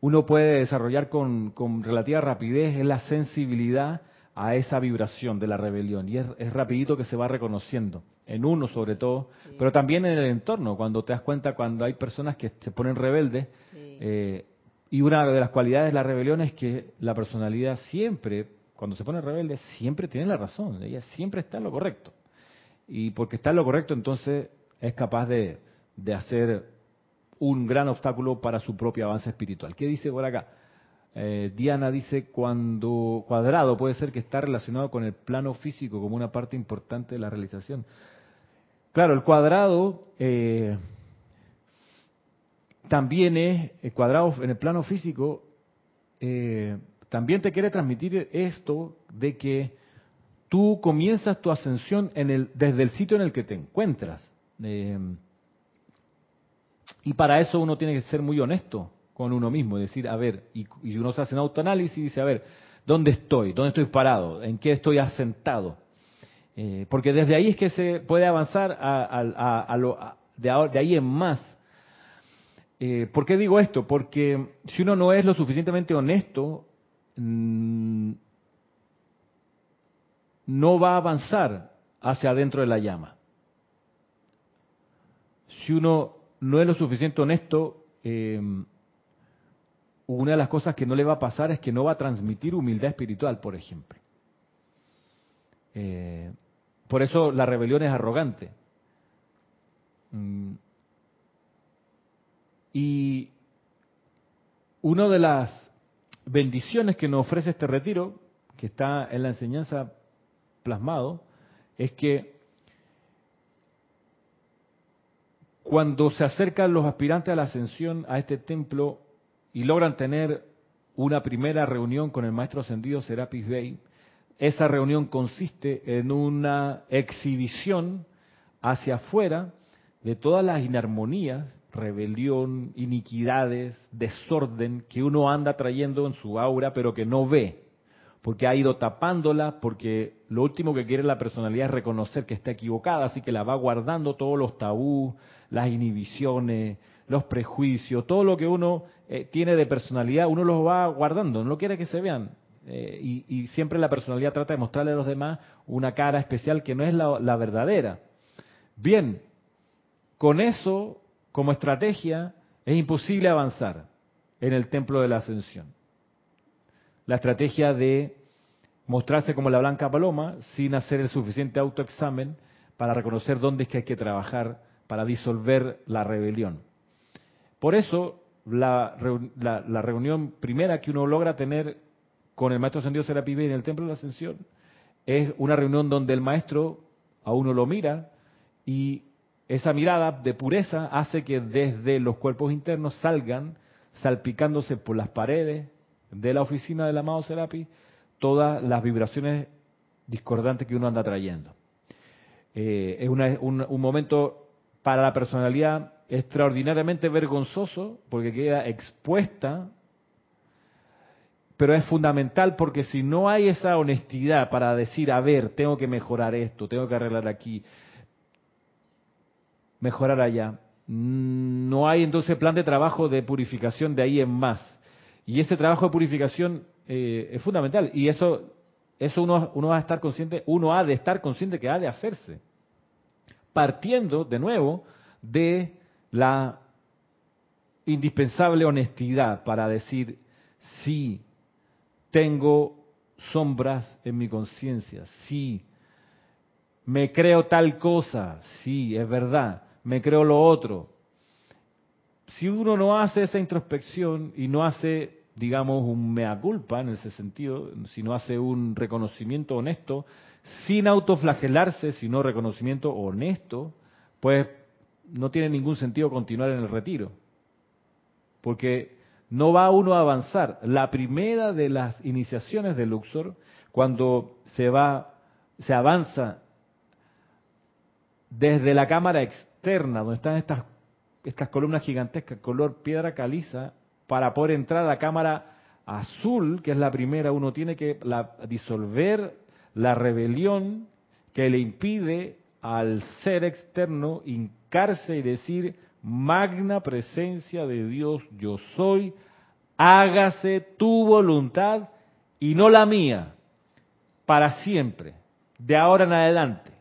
uno puede desarrollar con, con relativa rapidez, es la sensibilidad a esa vibración de la rebelión. Y es, es rapidito que se va reconociendo en uno sobre todo, pero también en el entorno, cuando te das cuenta cuando hay personas que se ponen rebeldes, eh, y una de las cualidades de la rebelión es que la personalidad siempre, cuando se pone rebelde, siempre tiene la razón, ella siempre está en lo correcto. Y porque está en lo correcto, entonces es capaz de, de hacer un gran obstáculo para su propio avance espiritual. ¿Qué dice por acá? Eh, Diana dice, cuando cuadrado puede ser que está relacionado con el plano físico como una parte importante de la realización. Claro, el cuadrado eh, también es, el cuadrado en el plano físico, eh, también te quiere transmitir esto de que tú comienzas tu ascensión en el, desde el sitio en el que te encuentras. Eh, y para eso uno tiene que ser muy honesto con uno mismo, decir, a ver, y, uno se hace un autoanálisis y dice, a ver, ¿dónde estoy? ¿Dónde estoy parado? ¿En qué estoy asentado? Eh, porque desde ahí es que se puede avanzar a, lo, de, ahí en más. Eh, ¿Por qué digo esto? Porque si uno no es lo suficientemente honesto, mm, no va a avanzar hacia adentro de la llama. Si uno no es lo suficiente honesto, eh, una de las cosas que no le va a pasar es que no va a transmitir humildad espiritual, por ejemplo. Eh, por eso la rebelión es arrogante. Mm. Y una de las bendiciones que nos ofrece este retiro, que está en la enseñanza plasmado, es que cuando se acercan los aspirantes a la ascensión a este templo y logran tener una primera reunión con el maestro ascendido Serapis Bey, esa reunión consiste en una exhibición hacia afuera de todas las inarmonías, rebelión, iniquidades, desorden que uno anda trayendo en su aura pero que no ve, porque ha ido tapándola, porque lo último que quiere la personalidad es reconocer que está equivocada, así que la va guardando todos los tabús, las inhibiciones, los prejuicios, todo lo que uno eh, tiene de personalidad, uno los va guardando, no quiere que se vean. Eh, y, siempre la personalidad trata de mostrarle a los demás una cara especial que no es la, verdadera. Bien, con eso como estrategia es imposible avanzar en el templo de la ascensión. La estrategia de mostrarse como la blanca paloma sin hacer el suficiente autoexamen para reconocer dónde es que hay que trabajar para disolver la rebelión. Por eso, la, reunión primera que uno logra tener con el maestro ascendido Serapi en el Templo de la Ascensión es una reunión donde el maestro a uno lo mira y esa mirada de pureza hace que desde los cuerpos internos salgan, salpicándose por las paredes de la oficina del amado Serapi, todas las vibraciones discordantes que uno anda trayendo. Eh, es un momento para la personalidad extraordinariamente vergonzoso porque queda expuesta, pero es fundamental porque si no hay esa honestidad para decir, a ver, tengo que mejorar esto, tengo que arreglar aquí, mejorar allá, no hay entonces plan de trabajo de purificación de ahí en más. Y ese trabajo de purificación eh, es fundamental y eso, eso uno, uno va a estar consciente, uno ha de estar consciente que ha de hacerse. Partiendo de nuevo de la indispensable honestidad para decir, sí, tengo sombras en mi conciencia, sí, me creo tal cosa, sí, es verdad, me creo lo otro. Si uno no hace esa introspección y no hace, digamos, un mea culpa en ese sentido, si no hace un reconocimiento honesto, sin autoflagelarse, sino reconocimiento honesto, pues no tiene ningún sentido continuar en el retiro, porque no va uno a avanzar. La primera de las iniciaciones de Luxor, cuando se va, se avanza desde la cámara externa, donde están estas, estas columnas gigantescas, color piedra caliza, para poder entrar a la cámara azul, que es la primera, uno tiene que disolver la rebelión que le impide al ser externo y decir, magna presencia de Dios, yo soy, hágase tu voluntad y no la mía, para siempre, de ahora en adelante.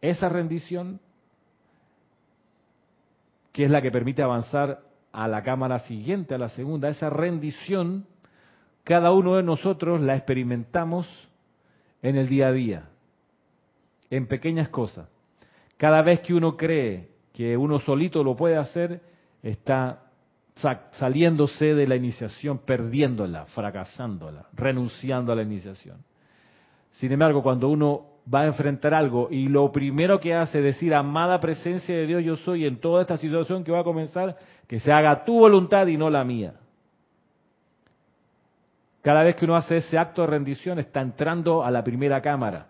Esa rendición, que es la que permite avanzar a la cámara siguiente, a la segunda, esa rendición, cada uno de nosotros la experimentamos en el día a día, en pequeñas cosas. Cada vez que uno cree que uno solito lo puede hacer, está saliéndose de la iniciación, perdiéndola, fracasándola, renunciando a la iniciación. Sin embargo, cuando uno va a enfrentar algo y lo primero que hace es decir, amada presencia de Dios yo soy en toda esta situación que va a comenzar, que se haga tu voluntad y no la mía. Cada vez que uno hace ese acto de rendición está entrando a la primera cámara,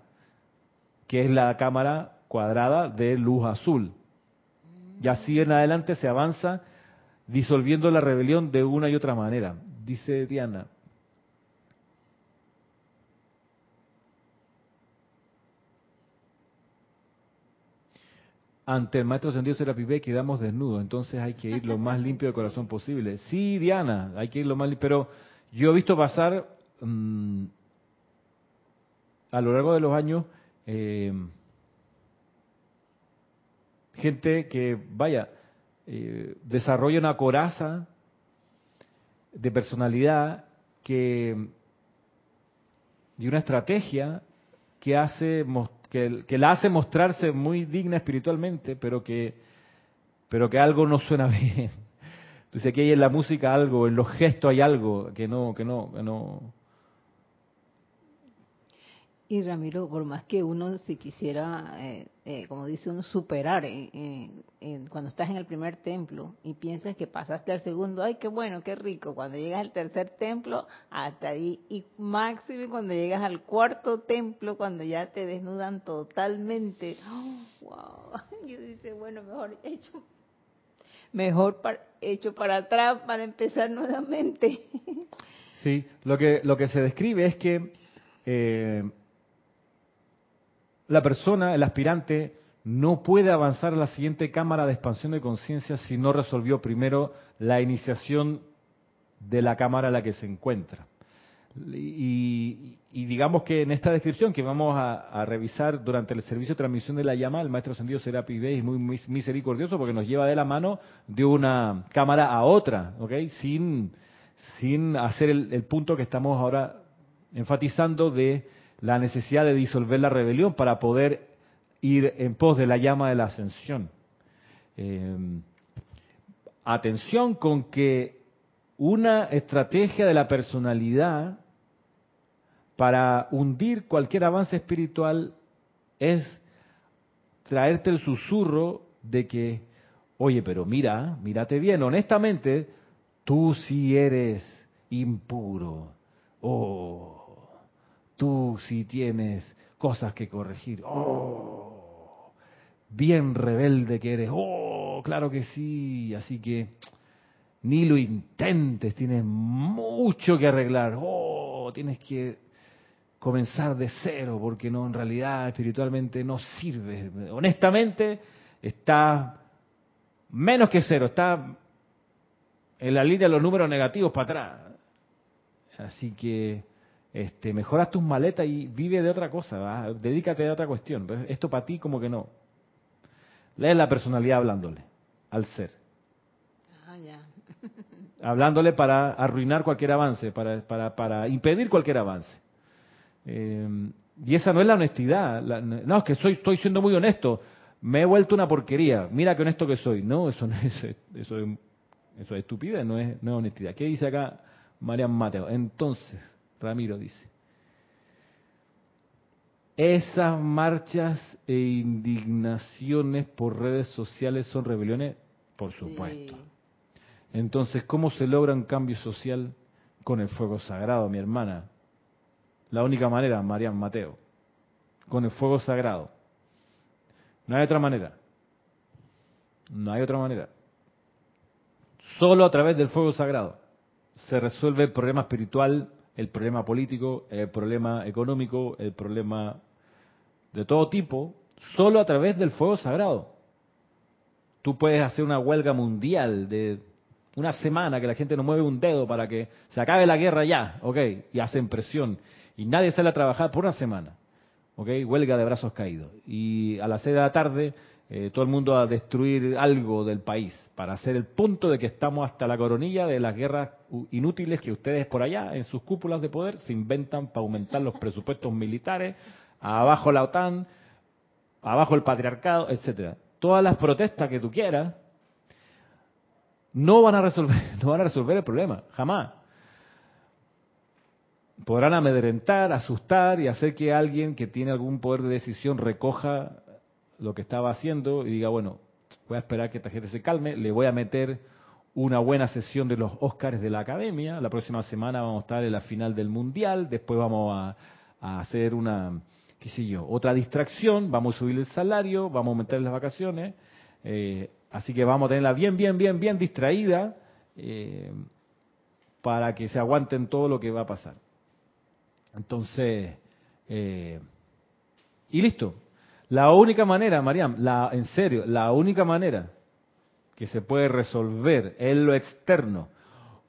que es la cámara cuadrada de luz azul. Y así en adelante se avanza disolviendo la rebelión de una y otra manera. Dice Diana, ante el maestro ascendido Serapis quedamos desnudos, entonces hay que ir lo más *laughs* limpio de corazón posible. Sí, Diana, hay que ir lo más limpio, pero yo he visto pasar mm, a lo largo de los años eh, gente que, vaya, eh, desarrolla una coraza de personalidad que y una estrategia que hace que, la hace mostrarse muy digna espiritualmente, pero que, pero que algo no suena *laughs* bien. Entonces aquí hay en la música algo, en los gestos hay algo que no, que no, que no, y Ramiro, por más que uno se quisiera, eh, eh, como dice uno, superar cuando estás en el primer templo y piensas que pasaste al segundo, ay, qué bueno, qué rico. Cuando llegas al tercer templo, hasta ahí. Y máximo cuando llegas al cuarto templo, cuando ya te desnudan totalmente. *gasps* wow. *laughs* Yo dice, bueno, mejor hecho, mejor hecho para atrás para empezar nuevamente. *laughs* Sí, lo que, lo que se describe es que eh, la persona, el aspirante, no puede avanzar a la siguiente cámara de expansión de conciencia si no resolvió primero la iniciación de la cámara en la que se encuentra. Y, digamos que en esta descripción que vamos a, revisar durante el servicio de transmisión de la llama, el maestro ascendido Serapi Bey es muy, misericordioso porque nos lleva de la mano de una cámara a otra, ¿ok? Sin, sin hacer el punto que estamos ahora enfatizando de la necesidad de disolver la rebelión para poder ir en pos de la llama de la ascensión. Eh, atención con que una estrategia de la personalidad para hundir cualquier avance espiritual es traerte el susurro de que, oye, pero mira, mírate bien, honestamente, tú sí eres impuro. Oh, Tú si tienes cosas que corregir. Oh, bien rebelde que eres. Oh, claro que sí. Así que ni lo intentes, tienes mucho que arreglar. Oh, tienes que comenzar de cero porque no, en realidad espiritualmente no sirve. Honestamente, está menos que cero, está en la línea de los números negativos para atrás. Así que este, mejoras tus maletas y vive de otra cosa, dedícate a otra cuestión. Esto para ti como que no. Lee la personalidad hablándole al ser. Ah, *laughs* hablándole para arruinar cualquier avance, para, para, para impedir cualquier avance. Eh, y esa no es la honestidad. no, es que soy, estoy siendo muy honesto. Me he vuelto una porquería. Mira qué honesto que soy. No, eso no es, eso es, eso es estupidez, no es, no es honestidad. ¿Qué dice acá Marian Mateo? Entonces, Ramiro dice. Esas marchas e indignaciones por redes sociales son rebeliones, por supuesto. Entonces, ¿cómo se logra un cambio social con el fuego sagrado, mi hermana? La única manera, Marian Mateo, con el fuego sagrado. No hay otra manera. No hay otra manera. Solo a través del fuego sagrado se resuelve el problema espiritual el problema político, el problema económico, el problema de todo tipo, solo a través del fuego sagrado. Tú puedes hacer una huelga mundial de una semana que la gente no mueve un dedo para que se acabe la guerra ya, ¿ok? Y hacen presión. Y nadie sale a trabajar por una semana, ¿ok? Huelga de brazos caídos. Y a las seis de la tarde eh, todo el mundo a destruir algo del país, para hacer el punto de que estamos hasta la coronilla de las guerras inútiles que ustedes por allá, en sus cúpulas de poder, se inventan para aumentar los presupuestos militares, abajo la OTAN, abajo el patriarcado, etcétera. Todas las protestas que tú quieras no van a resolver, *laughs* no van a resolver el problema, jamás. Podrán amedrentar, asustar y hacer que alguien que tiene algún poder de decisión recoja lo que estaba haciendo y diga, bueno, voy a esperar que esta gente se calme, le voy a meter una buena sesión de los Óscares de la Academia. La próxima semana vamos a estar en la final del Mundial. Después vamos a, hacer una, qué sé yo, otra distracción. Vamos a subir el salario, vamos a aumentar las vacaciones. Eh, así que vamos a tenerla bien, bien, bien, bien distraída eh, para que se aguanten todo lo que va a pasar. Entonces, eh, y listo. La única manera, Mariam, la, en serio, la única manera que se puede resolver en lo externo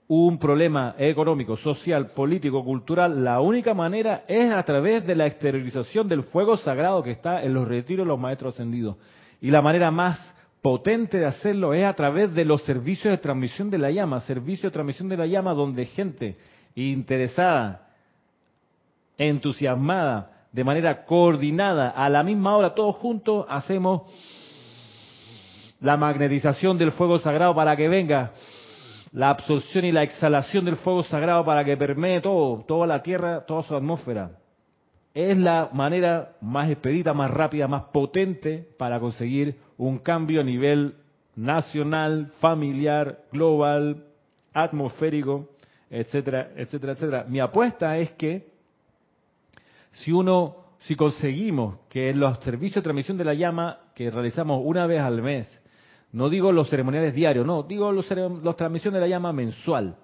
un problema económico, social, político, cultural, la única manera es a través de la exteriorización del fuego sagrado que está en los retiros de los maestros ascendidos. Y la manera más potente de hacerlo es a través de los servicios de transmisión de la llama, servicio de transmisión de la llama donde gente interesada, entusiasmada, de manera coordinada, a la misma hora, todos juntos, hacemos la magnetización del fuego sagrado para que venga la absorción y la exhalación del fuego sagrado para que permee todo, toda la tierra, toda su atmósfera. Es la manera más expedita, más rápida, más potente para conseguir un cambio a nivel nacional, familiar, global, atmosférico, etcétera, etcétera, etcétera. Mi apuesta es que si uno, si conseguimos que los servicios de transmisión de la llama que realizamos una vez al mes, no digo los ceremoniales diarios, no, digo los, los transmisiones de la llama mensual,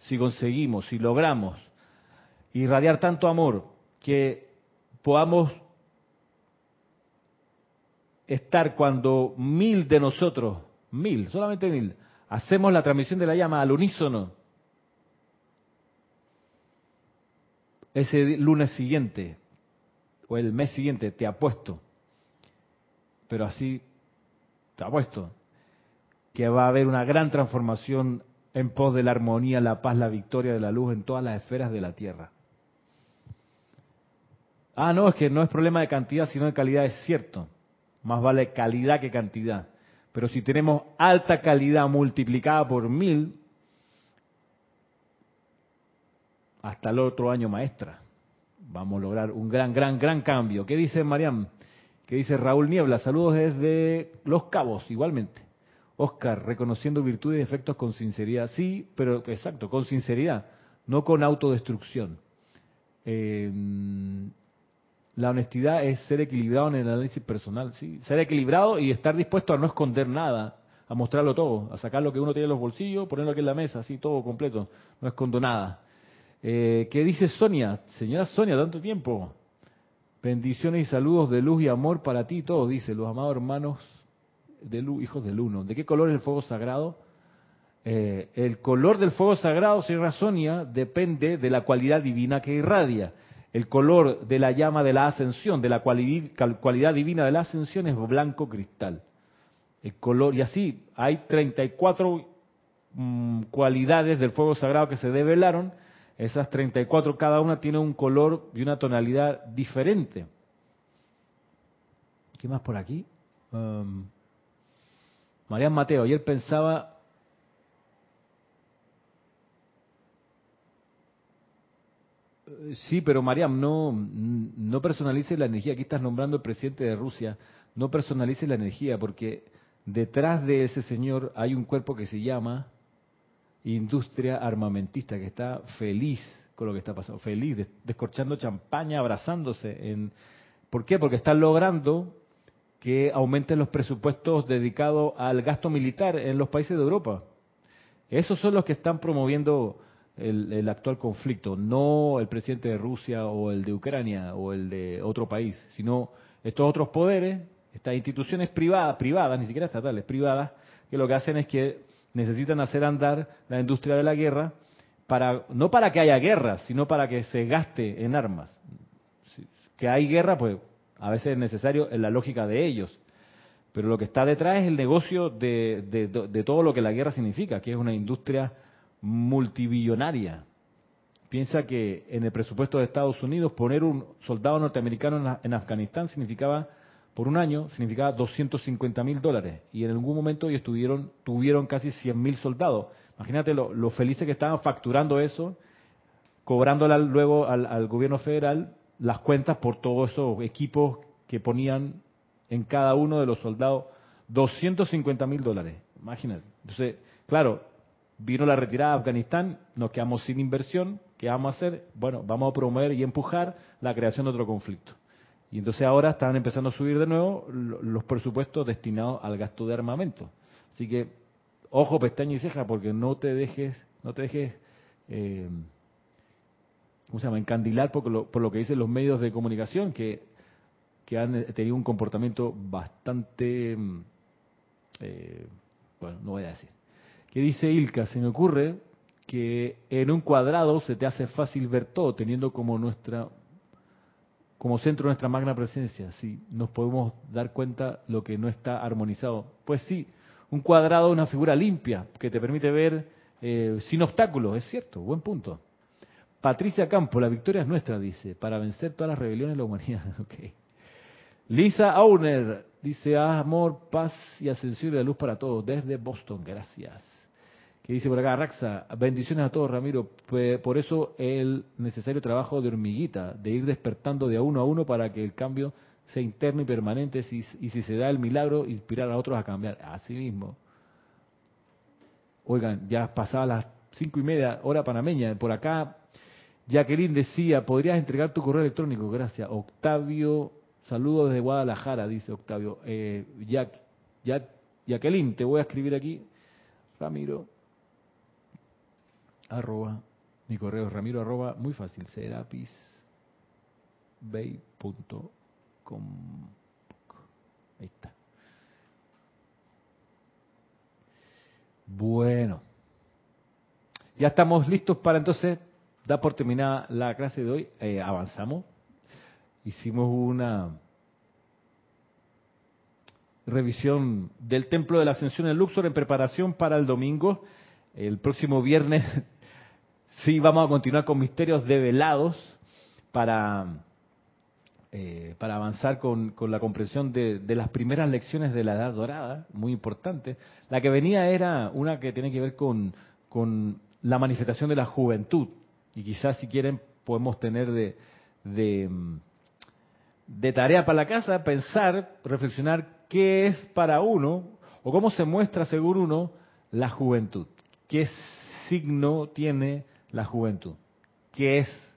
si conseguimos, si logramos irradiar tanto amor que podamos estar cuando mil de nosotros, mil, solamente mil, hacemos la transmisión de la llama al unísono, ese lunes siguiente o el mes siguiente, te apuesto, pero así te apuesto, que va a haber una gran transformación en pos de la armonía, la paz, la victoria de la luz en todas las esferas de la Tierra. Ah, no, es que no es problema de cantidad, sino de calidad, es cierto. Más vale calidad que cantidad. Pero si tenemos alta calidad multiplicada por mil, hasta el otro año maestra. Vamos a lograr un gran, gran, gran cambio. ¿Qué dice Mariam? ¿Qué dice Raúl Niebla? Saludos desde Los Cabos, igualmente. Oscar, reconociendo virtudes y defectos con sinceridad. Sí, pero exacto, con sinceridad, no con autodestrucción. Eh, la honestidad es ser equilibrado en el análisis personal, sí. Ser equilibrado y estar dispuesto a no esconder nada, a mostrarlo todo, a sacar lo que uno tiene en los bolsillos, ponerlo aquí en la mesa, así todo completo. No escondo nada. Eh, ¿Qué dice Sonia? Señora Sonia, tanto tiempo. Bendiciones y saludos de luz y amor para ti, todo dice, los amados hermanos de luz, hijos del uno. ¿De qué color es el fuego sagrado? Eh, el color del fuego sagrado, señora Sonia, depende de la cualidad divina que irradia. El color de la llama de la ascensión, de la cualidad divina de la ascensión es blanco cristal. El color, y así, hay 34 mm, cualidades del fuego sagrado que se develaron esas 34, cada una tiene un color y una tonalidad diferente. ¿Qué más por aquí? Um, Mateo, ayer pensaba Sí, pero Mariam, no, no personalice la energía. Aquí estás nombrando al presidente de Rusia. No personalice la energía, porque detrás de ese señor hay un cuerpo que se llama industria armamentista que está feliz con lo que está pasando, feliz, descorchando champaña, abrazándose. En, ¿Por qué? Porque están logrando que aumenten los presupuestos dedicados al gasto militar en los países de Europa. Esos son los que están promoviendo el, el, actual conflicto, no el presidente de Rusia o el de Ucrania o el de otro país, sino estos otros poderes, estas instituciones privadas, privadas, ni siquiera estatales, privadas, que lo que hacen es que necesitan hacer andar la industria de la guerra para no para que haya guerra, sino para que se gaste en armas. Que hay guerra, pues a veces es necesario en la lógica de ellos. Pero lo que está detrás es el negocio de, de, todo lo que la guerra significa, que es una industria multibillonaria. Piensa que en el presupuesto de Estados Unidos poner un soldado norteamericano en Afganistán significaba por un año significaba 250 mil dólares y en algún momento ellos tuvieron, tuvieron casi 100 mil soldados. Imagínate lo, felices que estaban facturando eso, cobrándole luego al, gobierno federal las cuentas por todos esos equipos que ponían en cada uno de los soldados 250 mil dólares. Imagínate. Entonces, claro, vino la retirada de Afganistán, nos quedamos sin inversión, ¿qué vamos a hacer? Bueno, vamos a promover y empujar la creación de otro conflicto. Y entonces ahora están empezando a subir de nuevo los presupuestos destinados al gasto de armamento. Así que, ojo, pestaña y ceja, porque no te dejes, no te dejes, eh, ¿cómo se llama?, encandilar por lo, por lo que dicen los medios de comunicación, que, que han tenido un comportamiento bastante, mm, eh, bueno, no voy a decir. ¿Qué dice Ilka? Se me ocurre que en un cuadrado se te hace fácil ver todo, teniendo como nuestra como centro nuestra magna presencia, sí, nos podemos dar cuenta lo que no está armonizado. Pues sí, un cuadrado una figura limpia que te permite ver eh, sin obstáculos, es cierto, buen punto. Patricia Campo, la victoria es nuestra, dice, para vencer todas las rebeliones de la humanidad. *laughs* Lisa Auner dice, amor, paz y ascensión de la luz para todos, desde Boston, gracias que dice por acá, Raxa, bendiciones a todos, Ramiro. Por eso el necesario trabajo de hormiguita, de ir despertando de a uno a uno para que el cambio sea interno y permanente, y si se da el milagro, inspirar a otros a cambiar. Así mismo. Oigan, ya pasaba las cinco y media, hora panameña. Por acá, Jacqueline decía, ¿podrías entregar tu correo electrónico? Gracias. Octavio, saludos desde Guadalajara, dice Octavio. Eh, Jacqueline, te voy a escribir aquí. Ramiro, arroba, mi correo es ramiro arroba, muy fácil, serapisbay.com. Ahí está. Bueno, ya estamos listos para entonces dar por terminada la clase de hoy. Eh, avanzamos. Hicimos una revisión del Templo de la Ascensión en Luxor en preparación para el domingo. El próximo viernes Sí, vamos a continuar con misterios develados para, eh, para avanzar con, la comprensión de, las primeras lecciones de la Edad Dorada, muy importante. La que venía era una que tiene que ver con, con la manifestación de la juventud. Y quizás si quieren podemos tener de, de, de tarea para la casa pensar, reflexionar qué es para uno o cómo se muestra según uno la juventud. ¿Qué signo tiene la juventud. ¿Qué es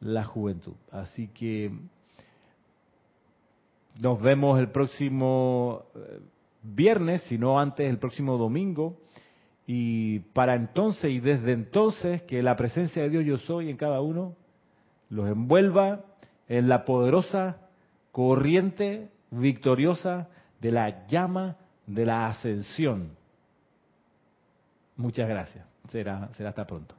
la juventud? Así que nos vemos el próximo eh, viernes, si no antes, el próximo domingo. Y para entonces y desde entonces, que la presencia de Dios yo soy en cada uno los envuelva en la poderosa corriente victoriosa de la llama de la ascensión. Muchas gracias. Será, será hasta pronto.